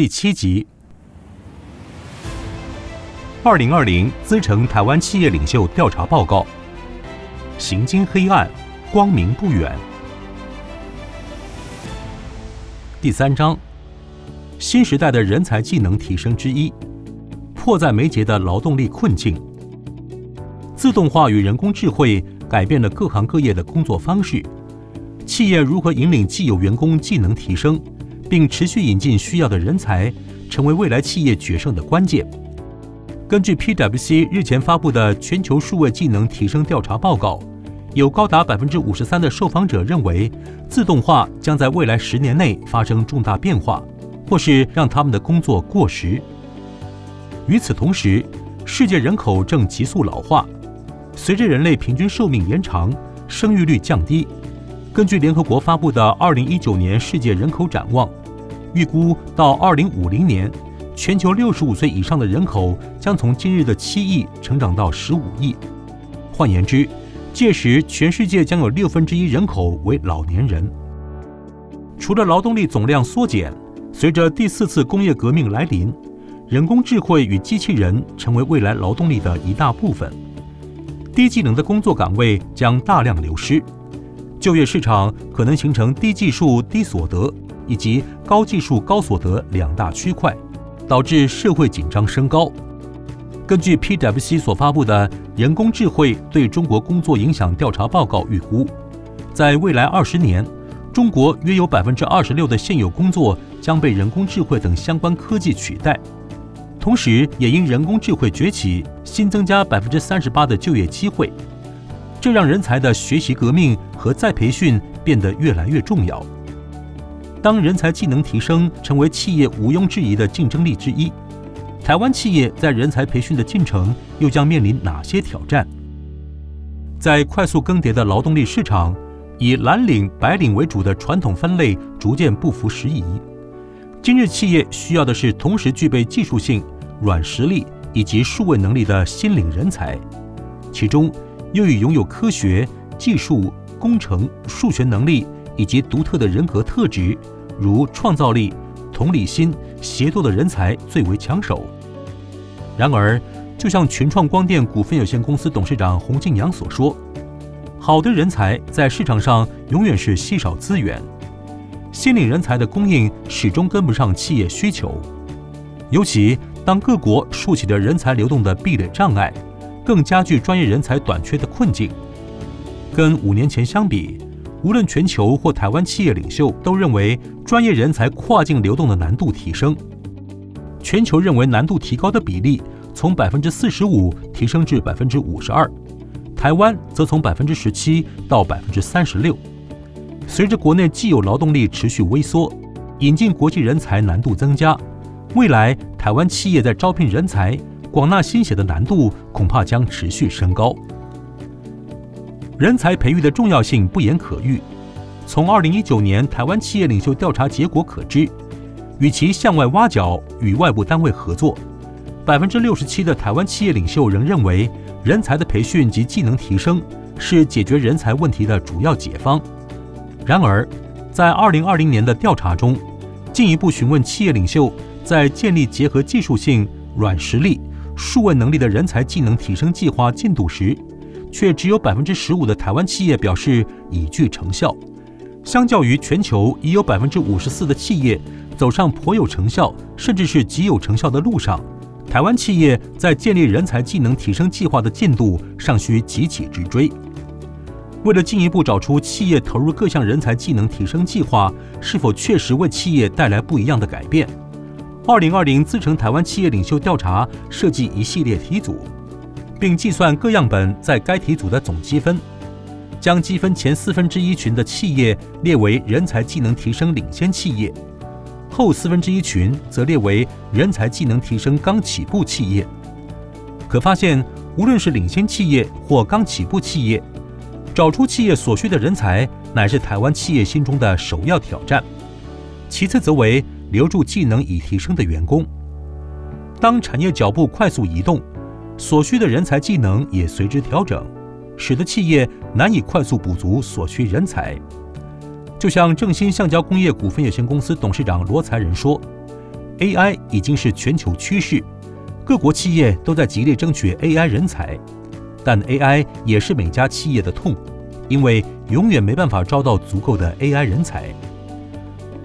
第七集。二零二零资诚台湾企业领袖调查报告。行经黑暗，光明不远。第三章，新时代的人才技能提升之一，迫在眉睫的劳动力困境。自动化与人工智慧改变了各行各业的工作方式，企业如何引领既有员工技能提升，并持续引进需要的人才，成为未来企业决胜的关键。根据 PwC 日前发布的全球数位技能提升调查报告。有高达百分之五十三的受访者认为，自动化将在未来十年内发生重大变化，或是让他们的工作过时。与此同时，世界人口正急速老化，随着人类平均寿命延长，生育率降低。根据联合国发布的二零一九年世界人口展望，预估到二零五零年，全球六十五岁以上的人口将从今日的七亿成长到十五亿。换言之，届时，全世界将有六分之一人口为老年人。除了劳动力总量缩减，随着第四次工业革命来临，人工智慧与机器人成为未来劳动力的一大部分。低技能的工作岗位将大量流失，就业市场可能形成低技术低所得以及高技术高所得两大区块，导致社会紧张升高。根据 PwC 所发布的人工智慧对中国工作影响调查报告预估，在未来二十年，中国约有百分之二十六的现有工作将被人工智慧等相关科技取代。同时，也因人工智慧崛起，新增加百分之三十八的就业机会，这让人才的学习革命和再培训变得越来越重要。当人才技能提升成为企业毋庸置疑的竞争力之一。台湾企业在人才培训的进程又将面临哪些挑战？在快速更迭的劳动力市场，以蓝领、白领为主的传统分类逐渐不符时宜。今日企业需要的是同时具备技术性、软实力以及数位能力的新领人才，其中又以拥有科学、技术、工程、数学能力以及独特的人格特质，如创造力、同理心、协作的人才最为抢手。然而，就像群创光电股份有限公司董事长洪敬阳所说：“好的人才在市场上永远是稀少资源，新领人才的供应始终跟不上企业需求。尤其当各国竖起的人才流动的壁垒障碍，更加剧专业人才短缺的困境。跟五年前相比。”无论全球或台湾企业领袖都认为，专业人才跨境流动的难度提升。全球认为难度提高的比例从百分之四十五提升至百分之五十二，台湾则从百分之十七到百分之三十六。随着国内既有劳动力持续微缩，引进国际人才难度增加，未来台湾企业在招聘人才、广纳新血的难度恐怕将持续升高。人才培育的重要性不言可喻。从二零一九年台湾企业领袖调查结果可知，与其向外挖角、与外部单位合作，百分之六十七的台湾企业领袖仍认为，人才的培训及技能提升是解决人才问题的主要解方。然而，在二零二零年的调查中，进一步询问企业领袖在建立结合技术性、软实力、数位能力的人才技能提升计划进度时，却只有百分之十五的台湾企业表示已具成效，相较于全球已有百分之五十四的企业走上颇有成效，甚至是极有成效的路上，台湾企业在建立人才技能提升计划的进度尚需急起直追。为了进一步找出企业投入各项人才技能提升计划是否确实为企业带来不一样的改变，二零二零资诚台湾企业领袖调查设计一系列题组。并计算各样本在该题组的总积分，将积分前四分之一群的企业列为人才技能提升领先企业，后四分之一群则列为人才技能提升刚起步企业。可发现，无论是领先企业或刚起步企业，找出企业所需的人才乃是台湾企业心中的首要挑战，其次则为留住技能已提升的员工。当产业脚步快速移动，所需的人才技能也随之调整，使得企业难以快速补足所需人才。就像正新橡胶工业股份有限公司董事长罗才仁说：“ AI 已经是全球趋势，各国企业都在极力争取 AI 人才，但 AI 也是每家企业的痛，因为永远没办法招到足够的 AI 人才。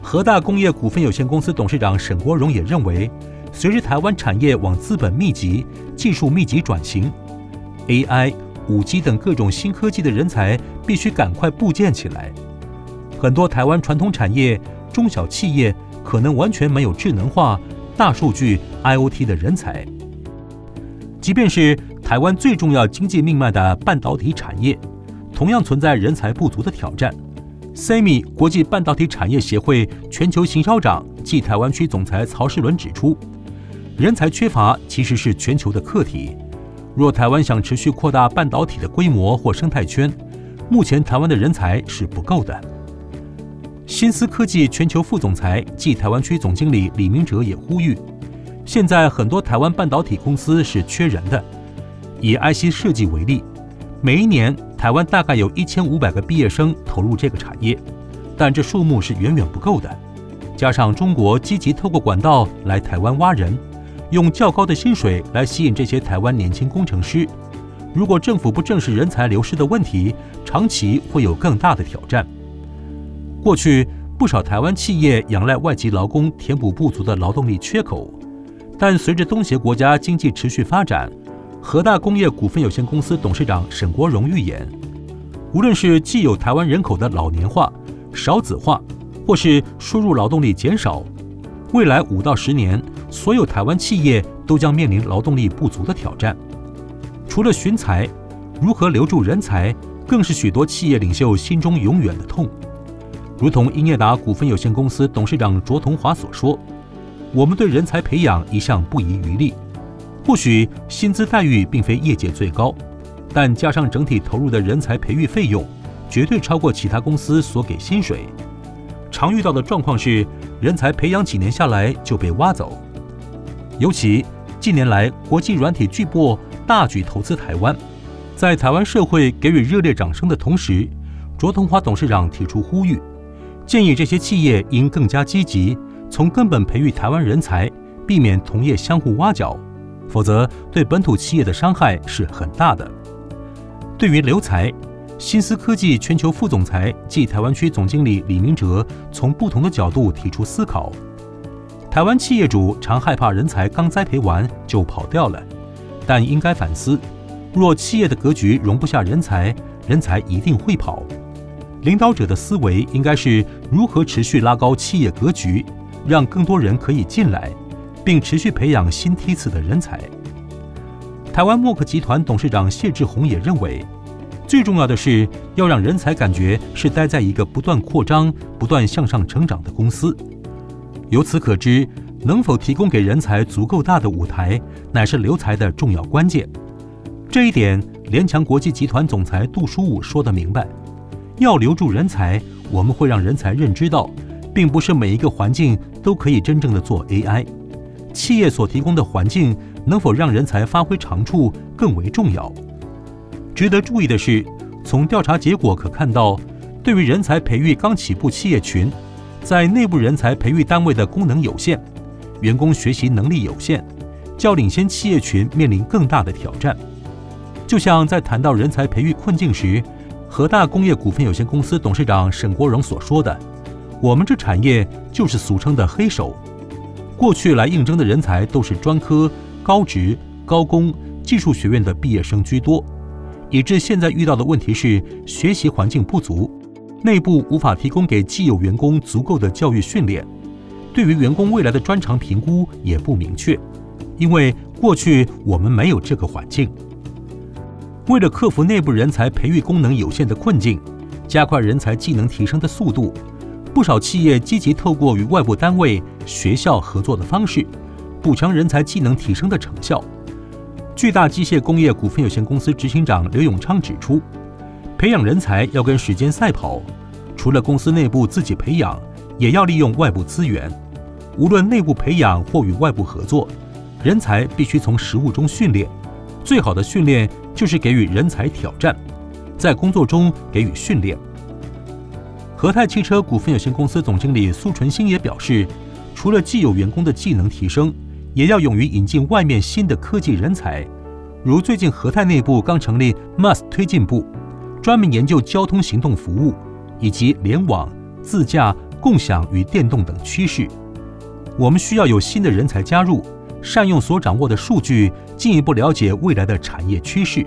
和大工业股份有限公司董事长沈国荣也认为，随着台湾产业往资本密集、技术密集转型，AI、5G 等各种新科技的人才必须赶快布建起来。很多台湾传统产业、中小企业可能完全没有智能化、大数据、IoT 的人才。即便是台湾最重要经济命脉的半导体产业，同样存在人才不足的挑战。SEMI 国际半导体产业协会全球行销长暨台湾区总裁曹世伦指出，人才缺乏其实是全球的课题。若台湾想持续扩大半导体的规模或生态圈，目前台湾的人才是不够的。新思科技全球副总裁暨台湾区总经理李明哲也呼吁，现在很多台湾半导体公司是缺人的。以 IC 设计为例，每一年台湾大概有一千五百个毕业生投入这个产业，但这数目是远远不够的。加上中国积极透过管道来台湾挖人，用较高的薪水来吸引这些台湾年轻工程师。如果政府不正视人才流失的问题，长期会有更大的挑战。过去不少台湾企业仰赖外籍劳工填补不足的劳动力缺口，但随着东协国家经济持续发展，和大工业股份有限公司董事长沈国荣预言，无论是既有台湾人口的老年化、少子化，或是输入劳动力减少，未来五到十年，所有台湾企业都将面临劳动力不足的挑战。除了寻才，如何留住人才，更是许多企业领袖心中永远的痛。如同英业达股份有限公司董事长卓同华所说：“我们对人才培养一向不遗余力。或许薪资待遇并非业界最高，但加上整体投入的人才培育费用，绝对超过其他公司所给薪水。常遇到的状况是，人才培养几年下来就被挖走。尤其近年来，国际软体巨擘大举投资台湾，在台湾社会给予热烈掌声的同时，卓同华董事长提出呼吁。”建议这些企业应更加积极，从根本培育台湾人才，避免同业相互挖角，否则对本土企业的伤害是很大的。对于留才，新思科技全球副总裁暨台湾区总经理李明哲从不同的角度提出思考。台湾企业主常害怕人才刚栽培完就跑掉了，但应该反思，若企业的格局容不下人才，人才一定会跑。领导者的思维应该是如何持续拉高企业格局，让更多人可以进来，并持续培养新梯次的人才。台湾默克集团董事长谢志宏也认为，最重要的是要让人才感觉是待在一个不断扩张、不断向上成长的公司。由此可知，能否提供给人才足够大的舞台，乃是留才的重要关键。这一点，联强国际集团总裁杜书武说得明白。要留住人才，我们会让人才认知到，并不是每一个环境都可以真正的做 AI。企业所提供的环境能否让人才发挥长处更为重要。值得注意的是，从调查结果可看到，对于人才培育刚起步企业群，在内部人才培育单位的功能有限，员工学习能力有限，较领先企业群面临更大的挑战。就像在谈到人才培育困境时，河大工业股份有限公司董事长沈国荣所说的：“我们这产业就是俗称的黑手，过去来应征的人才都是专科、高职、高工、技术学院的毕业生居多，以致现在遇到的问题是学习环境不足，内部无法提供给既有员工足够的教育训练，对于员工未来的专长评估也不明确，因为过去我们没有这个环境。”为了克服内部人才培育功能有限的困境，加快人才技能提升的速度，不少企业积极透过与外部单位、学校合作的方式，补强人才技能提升的成效。巨大机械工业股份有限公司执行长刘永昌指出，培养人才要跟时间赛跑，除了公司内部自己培养，也要利用外部资源。无论内部培养或与外部合作，人才必须从实务中训练。最好的训练就是给予人才挑战，在工作中给予训练。和泰汽车股份有限公司总经理苏纯兴也表示，除了既有员工的技能提升，也要勇于引进外面新的科技人才。如最近和泰内部刚成立 MAS 推进部，专门研究交通行动服务以及联网、自驾、共享与电动等趋势。我们需要有新的人才加入，善用所掌握的数据，进一步了解未来的产业趋势。